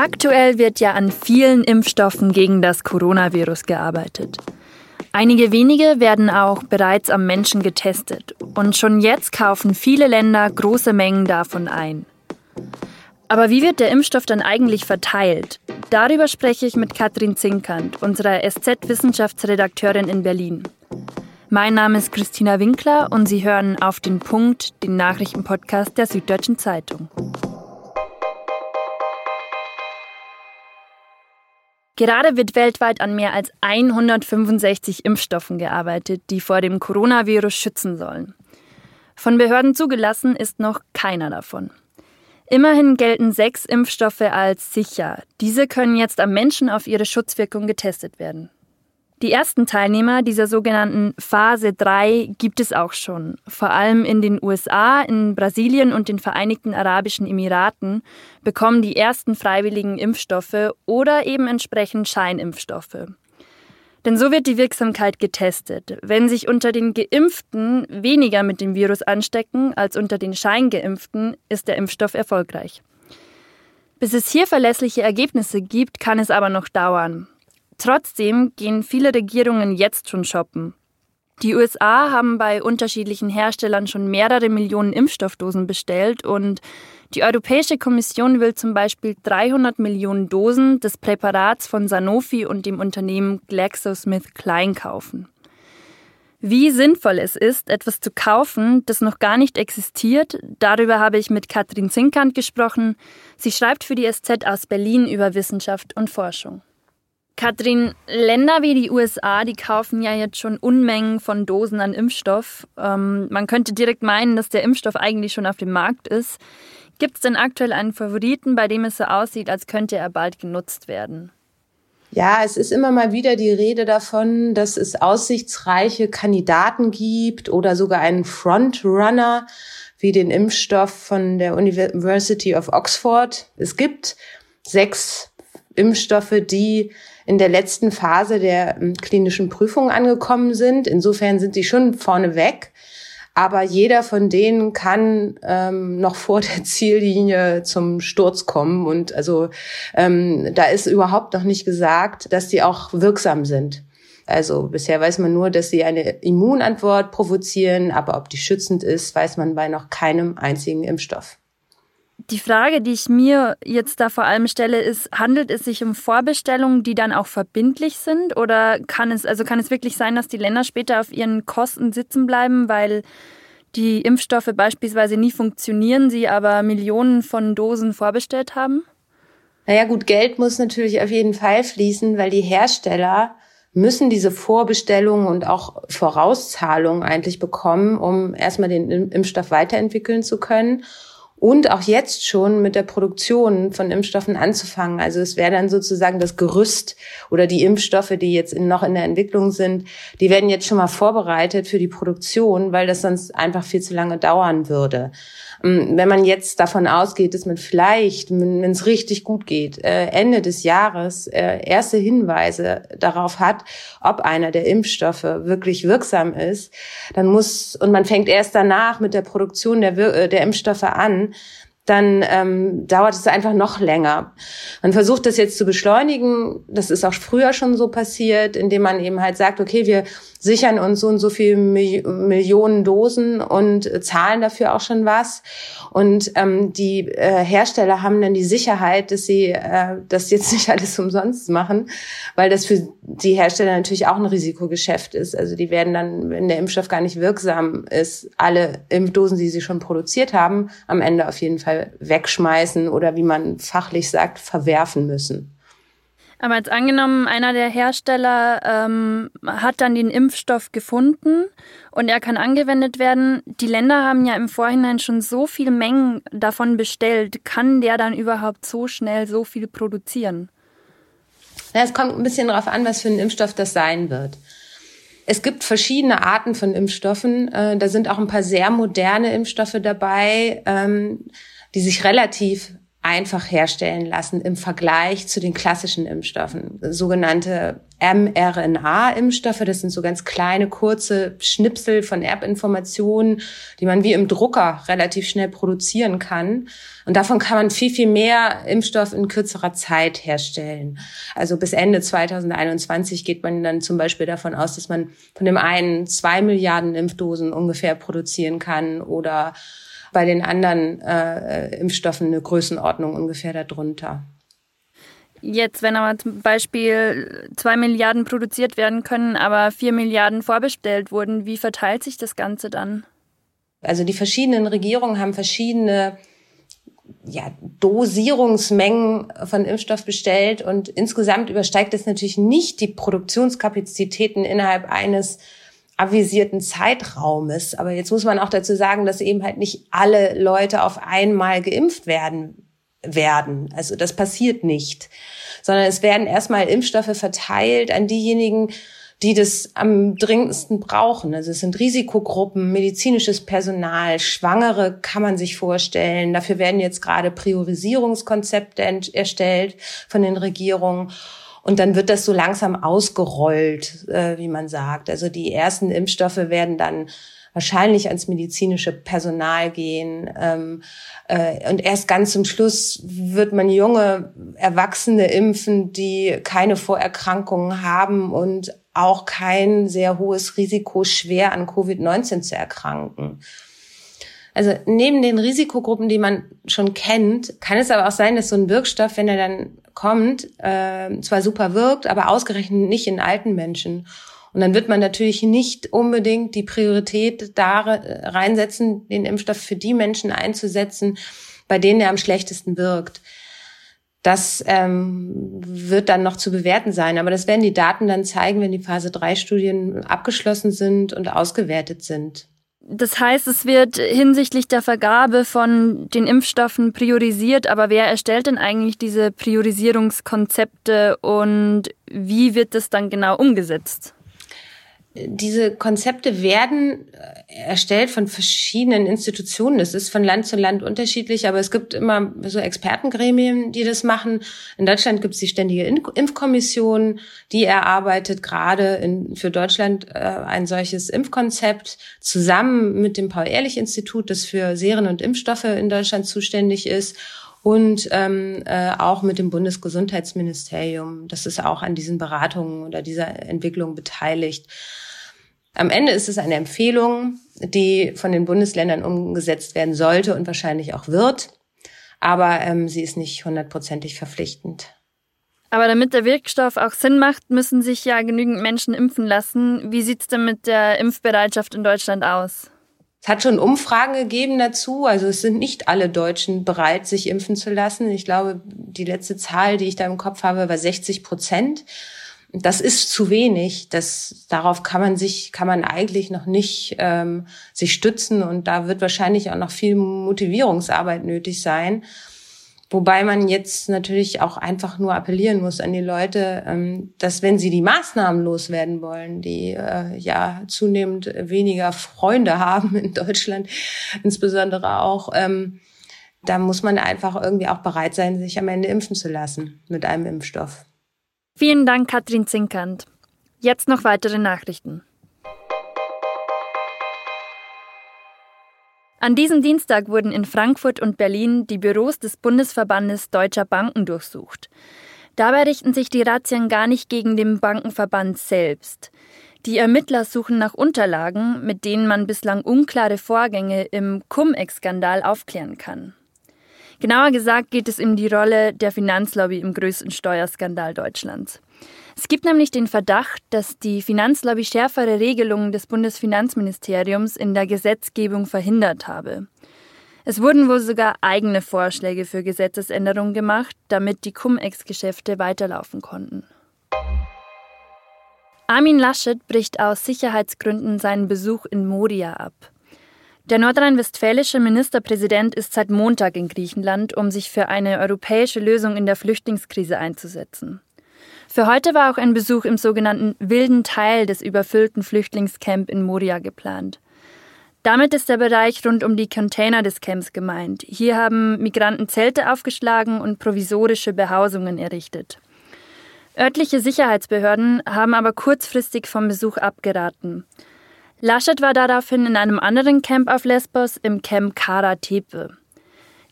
Aktuell wird ja an vielen Impfstoffen gegen das Coronavirus gearbeitet. Einige wenige werden auch bereits am Menschen getestet und schon jetzt kaufen viele Länder große Mengen davon ein. Aber wie wird der Impfstoff dann eigentlich verteilt? Darüber spreche ich mit Katrin Zinkand, unserer SZ-Wissenschaftsredakteurin in Berlin. Mein Name ist Christina Winkler und Sie hören auf den Punkt, den Nachrichtenpodcast der Süddeutschen Zeitung. Gerade wird weltweit an mehr als 165 Impfstoffen gearbeitet, die vor dem Coronavirus schützen sollen. Von Behörden zugelassen ist noch keiner davon. Immerhin gelten sechs Impfstoffe als sicher. Diese können jetzt am Menschen auf ihre Schutzwirkung getestet werden. Die ersten Teilnehmer dieser sogenannten Phase 3 gibt es auch schon. Vor allem in den USA, in Brasilien und den Vereinigten Arabischen Emiraten bekommen die ersten freiwilligen Impfstoffe oder eben entsprechend Scheinimpfstoffe. Denn so wird die Wirksamkeit getestet. Wenn sich unter den Geimpften weniger mit dem Virus anstecken als unter den Scheingeimpften, ist der Impfstoff erfolgreich. Bis es hier verlässliche Ergebnisse gibt, kann es aber noch dauern. Trotzdem gehen viele Regierungen jetzt schon shoppen. Die USA haben bei unterschiedlichen Herstellern schon mehrere Millionen Impfstoffdosen bestellt und die Europäische Kommission will zum Beispiel 300 Millionen Dosen des Präparats von Sanofi und dem Unternehmen GlaxoSmithKline kaufen. Wie sinnvoll es ist, etwas zu kaufen, das noch gar nicht existiert, darüber habe ich mit Katrin Zinkant gesprochen. Sie schreibt für die SZ aus Berlin über Wissenschaft und Forschung. Katrin, Länder wie die USA, die kaufen ja jetzt schon Unmengen von Dosen an Impfstoff. Ähm, man könnte direkt meinen, dass der Impfstoff eigentlich schon auf dem Markt ist. Gibt es denn aktuell einen Favoriten, bei dem es so aussieht, als könnte er bald genutzt werden? Ja, es ist immer mal wieder die Rede davon, dass es aussichtsreiche Kandidaten gibt oder sogar einen Frontrunner wie den Impfstoff von der University of Oxford. Es gibt sechs Impfstoffe, die in der letzten Phase der ähm, klinischen Prüfung angekommen sind. Insofern sind sie schon vorne weg. Aber jeder von denen kann ähm, noch vor der Ziellinie zum Sturz kommen. Und also ähm, da ist überhaupt noch nicht gesagt, dass die auch wirksam sind. Also bisher weiß man nur, dass sie eine Immunantwort provozieren, aber ob die schützend ist, weiß man bei noch keinem einzigen Impfstoff. Die Frage, die ich mir jetzt da vor allem stelle, ist, handelt es sich um Vorbestellungen, die dann auch verbindlich sind? Oder kann es, also kann es wirklich sein, dass die Länder später auf ihren Kosten sitzen bleiben, weil die Impfstoffe beispielsweise nie funktionieren, sie aber Millionen von Dosen vorbestellt haben? Naja gut, Geld muss natürlich auf jeden Fall fließen, weil die Hersteller müssen diese Vorbestellungen und auch Vorauszahlungen eigentlich bekommen, um erstmal den Impfstoff weiterentwickeln zu können und auch jetzt schon mit der Produktion von Impfstoffen anzufangen. Also es wäre dann sozusagen das Gerüst oder die Impfstoffe, die jetzt in, noch in der Entwicklung sind, die werden jetzt schon mal vorbereitet für die Produktion, weil das sonst einfach viel zu lange dauern würde. Ähm, wenn man jetzt davon ausgeht, dass man vielleicht, wenn es richtig gut geht, äh, Ende des Jahres äh, erste Hinweise darauf hat, ob einer der Impfstoffe wirklich wirksam ist, dann muss, und man fängt erst danach mit der Produktion der, äh, der Impfstoffe an, kann dann ähm, dauert es einfach noch länger. Man versucht das jetzt zu beschleunigen. Das ist auch früher schon so passiert, indem man eben halt sagt, okay, wir sichern uns so und so viele Millionen Dosen und zahlen dafür auch schon was. Und ähm, die äh, Hersteller haben dann die Sicherheit, dass sie äh, das jetzt nicht alles umsonst machen, weil das für die Hersteller natürlich auch ein Risikogeschäft ist. Also die werden dann, wenn der Impfstoff gar nicht wirksam ist, alle Impfdosen, die sie schon produziert haben, am Ende auf jeden Fall wegschmeißen oder wie man fachlich sagt, verwerfen müssen. Aber jetzt angenommen, einer der Hersteller ähm, hat dann den Impfstoff gefunden und er kann angewendet werden. Die Länder haben ja im Vorhinein schon so viele Mengen davon bestellt. Kann der dann überhaupt so schnell so viel produzieren? Ja, es kommt ein bisschen darauf an, was für ein Impfstoff das sein wird. Es gibt verschiedene Arten von Impfstoffen. Äh, da sind auch ein paar sehr moderne Impfstoffe dabei, ähm, die sich relativ einfach herstellen lassen im Vergleich zu den klassischen Impfstoffen, sogenannte mRNA-Impfstoffe. Das sind so ganz kleine, kurze Schnipsel von Erbinformationen, die man wie im Drucker relativ schnell produzieren kann. Und davon kann man viel, viel mehr Impfstoff in kürzerer Zeit herstellen. Also bis Ende 2021 geht man dann zum Beispiel davon aus, dass man von dem einen zwei Milliarden Impfdosen ungefähr produzieren kann oder bei den anderen äh, Impfstoffen eine Größenordnung ungefähr darunter. Jetzt, wenn aber zum Beispiel zwei Milliarden produziert werden können, aber vier Milliarden vorbestellt wurden, wie verteilt sich das Ganze dann? Also die verschiedenen Regierungen haben verschiedene ja, Dosierungsmengen von Impfstoff bestellt und insgesamt übersteigt es natürlich nicht die Produktionskapazitäten innerhalb eines avisierten Zeitraumes. Aber jetzt muss man auch dazu sagen, dass eben halt nicht alle Leute auf einmal geimpft werden werden. Also das passiert nicht, sondern es werden erstmal Impfstoffe verteilt an diejenigen, die das am dringendsten brauchen. Also es sind Risikogruppen, medizinisches Personal, Schwangere kann man sich vorstellen. Dafür werden jetzt gerade Priorisierungskonzepte erstellt von den Regierungen. Und dann wird das so langsam ausgerollt, äh, wie man sagt. Also die ersten Impfstoffe werden dann wahrscheinlich ans medizinische Personal gehen. Ähm, äh, und erst ganz zum Schluss wird man junge Erwachsene impfen, die keine Vorerkrankungen haben und auch kein sehr hohes Risiko, schwer an Covid-19 zu erkranken. Also neben den Risikogruppen, die man schon kennt, kann es aber auch sein, dass so ein Wirkstoff, wenn er dann kommt, äh, zwar super wirkt, aber ausgerechnet nicht in alten Menschen. Und dann wird man natürlich nicht unbedingt die Priorität da reinsetzen, den Impfstoff für die Menschen einzusetzen, bei denen er am schlechtesten wirkt. Das ähm, wird dann noch zu bewerten sein. Aber das werden die Daten dann zeigen, wenn die Phase 3 Studien abgeschlossen sind und ausgewertet sind. Das heißt, es wird hinsichtlich der Vergabe von den Impfstoffen priorisiert, aber wer erstellt denn eigentlich diese Priorisierungskonzepte und wie wird das dann genau umgesetzt? Diese Konzepte werden äh, erstellt von verschiedenen Institutionen. Das ist von Land zu Land unterschiedlich, aber es gibt immer so Expertengremien, die das machen. In Deutschland gibt es die Ständige Impfkommission, die erarbeitet gerade in, für Deutschland äh, ein solches Impfkonzept zusammen mit dem Paul-Ehrlich-Institut, das für Serien und Impfstoffe in Deutschland zuständig ist und ähm, äh, auch mit dem Bundesgesundheitsministerium. Das ist auch an diesen Beratungen oder dieser Entwicklung beteiligt. Am Ende ist es eine Empfehlung, die von den Bundesländern umgesetzt werden sollte und wahrscheinlich auch wird. Aber ähm, sie ist nicht hundertprozentig verpflichtend. Aber damit der Wirkstoff auch Sinn macht, müssen sich ja genügend Menschen impfen lassen. Wie sieht es denn mit der Impfbereitschaft in Deutschland aus? Es hat schon Umfragen gegeben dazu. Also es sind nicht alle Deutschen bereit, sich impfen zu lassen. Ich glaube, die letzte Zahl, die ich da im Kopf habe, war 60 Prozent. Das ist zu wenig. Das, darauf kann man sich, kann man eigentlich noch nicht ähm, sich stützen und da wird wahrscheinlich auch noch viel Motivierungsarbeit nötig sein. Wobei man jetzt natürlich auch einfach nur appellieren muss an die Leute, ähm, dass wenn sie die Maßnahmen loswerden wollen, die äh, ja zunehmend weniger Freunde haben in Deutschland, insbesondere auch, ähm, da muss man einfach irgendwie auch bereit sein, sich am Ende impfen zu lassen mit einem Impfstoff. Vielen Dank, Katrin Zinkand. Jetzt noch weitere Nachrichten. An diesem Dienstag wurden in Frankfurt und Berlin die Büros des Bundesverbandes deutscher Banken durchsucht. Dabei richten sich die Razzien gar nicht gegen den Bankenverband selbst. Die Ermittler suchen nach Unterlagen, mit denen man bislang unklare Vorgänge im Cum-Ex-Skandal aufklären kann. Genauer gesagt geht es um die Rolle der Finanzlobby im größten Steuerskandal Deutschlands. Es gibt nämlich den Verdacht, dass die Finanzlobby schärfere Regelungen des Bundesfinanzministeriums in der Gesetzgebung verhindert habe. Es wurden wohl sogar eigene Vorschläge für Gesetzesänderungen gemacht, damit die Cum-Ex-Geschäfte weiterlaufen konnten. Armin Laschet bricht aus Sicherheitsgründen seinen Besuch in Moria ab. Der nordrhein-westfälische Ministerpräsident ist seit Montag in Griechenland, um sich für eine europäische Lösung in der Flüchtlingskrise einzusetzen. Für heute war auch ein Besuch im sogenannten wilden Teil des überfüllten Flüchtlingscamp in Moria geplant. Damit ist der Bereich rund um die Container des Camps gemeint. Hier haben Migranten Zelte aufgeschlagen und provisorische Behausungen errichtet. Örtliche Sicherheitsbehörden haben aber kurzfristig vom Besuch abgeraten. Laschet war daraufhin in einem anderen Camp auf Lesbos, im Camp Kara Tepe.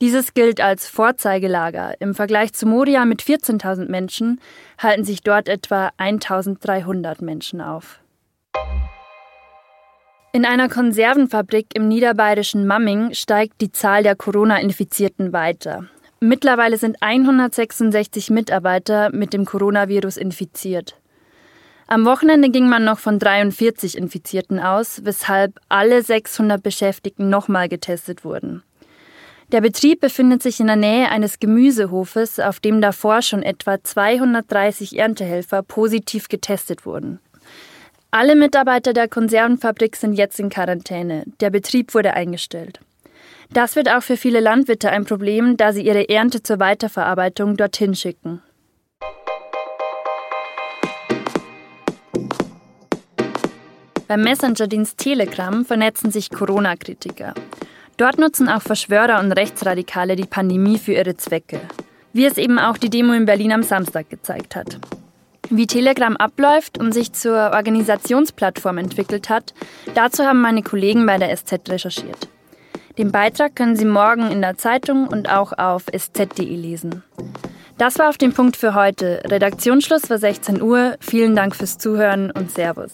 Dieses gilt als Vorzeigelager. Im Vergleich zu Moria mit 14.000 Menschen halten sich dort etwa 1.300 Menschen auf. In einer Konservenfabrik im niederbayerischen Mamming steigt die Zahl der Corona-Infizierten weiter. Mittlerweile sind 166 Mitarbeiter mit dem Coronavirus infiziert. Am Wochenende ging man noch von 43 Infizierten aus, weshalb alle 600 Beschäftigten nochmal getestet wurden. Der Betrieb befindet sich in der Nähe eines Gemüsehofes, auf dem davor schon etwa 230 Erntehelfer positiv getestet wurden. Alle Mitarbeiter der Konservenfabrik sind jetzt in Quarantäne. Der Betrieb wurde eingestellt. Das wird auch für viele Landwirte ein Problem, da sie ihre Ernte zur Weiterverarbeitung dorthin schicken. Beim Messenger-Dienst Telegram vernetzen sich Corona-Kritiker. Dort nutzen auch Verschwörer und Rechtsradikale die Pandemie für ihre Zwecke. Wie es eben auch die Demo in Berlin am Samstag gezeigt hat. Wie Telegram abläuft und sich zur Organisationsplattform entwickelt hat, dazu haben meine Kollegen bei der SZ recherchiert. Den Beitrag können Sie morgen in der Zeitung und auch auf sz.de lesen. Das war auf dem Punkt für heute. Redaktionsschluss war 16 Uhr. Vielen Dank fürs Zuhören und Servus.